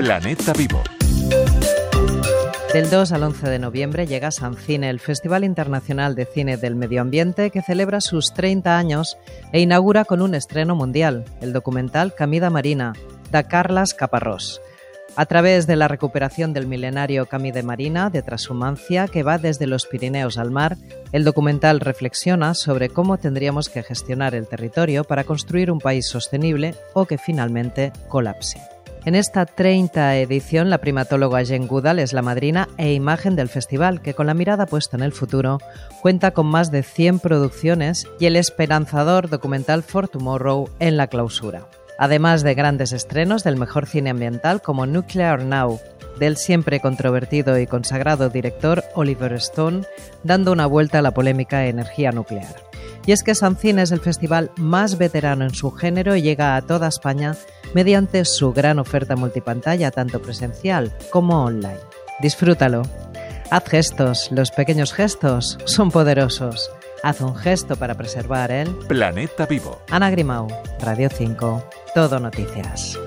Planeta Vivo. Del 2 al 11 de noviembre llega a San Cine, el Festival Internacional de Cine del Medio Ambiente, que celebra sus 30 años e inaugura con un estreno mundial, el documental Camida Marina, de Carlas Caparrós. A través de la recuperación del milenario Camí de Marina de Trashumancia, que va desde los Pirineos al mar, el documental reflexiona sobre cómo tendríamos que gestionar el territorio para construir un país sostenible o que finalmente colapse. En esta 30 edición, la primatóloga Jen Goodall es la madrina e imagen del festival, que con la mirada puesta en el futuro cuenta con más de 100 producciones y el esperanzador documental For Tomorrow en la clausura. Además de grandes estrenos del mejor cine ambiental como Nuclear Now, del siempre controvertido y consagrado director Oliver Stone, dando una vuelta a la polémica energía nuclear. Y es que Cine es el festival más veterano en su género y llega a toda España mediante su gran oferta multipantalla, tanto presencial como online. Disfrútalo. Haz gestos, los pequeños gestos son poderosos. Haz un gesto para preservar el Planeta Vivo. Ana Grimau, Radio 5, Todo Noticias.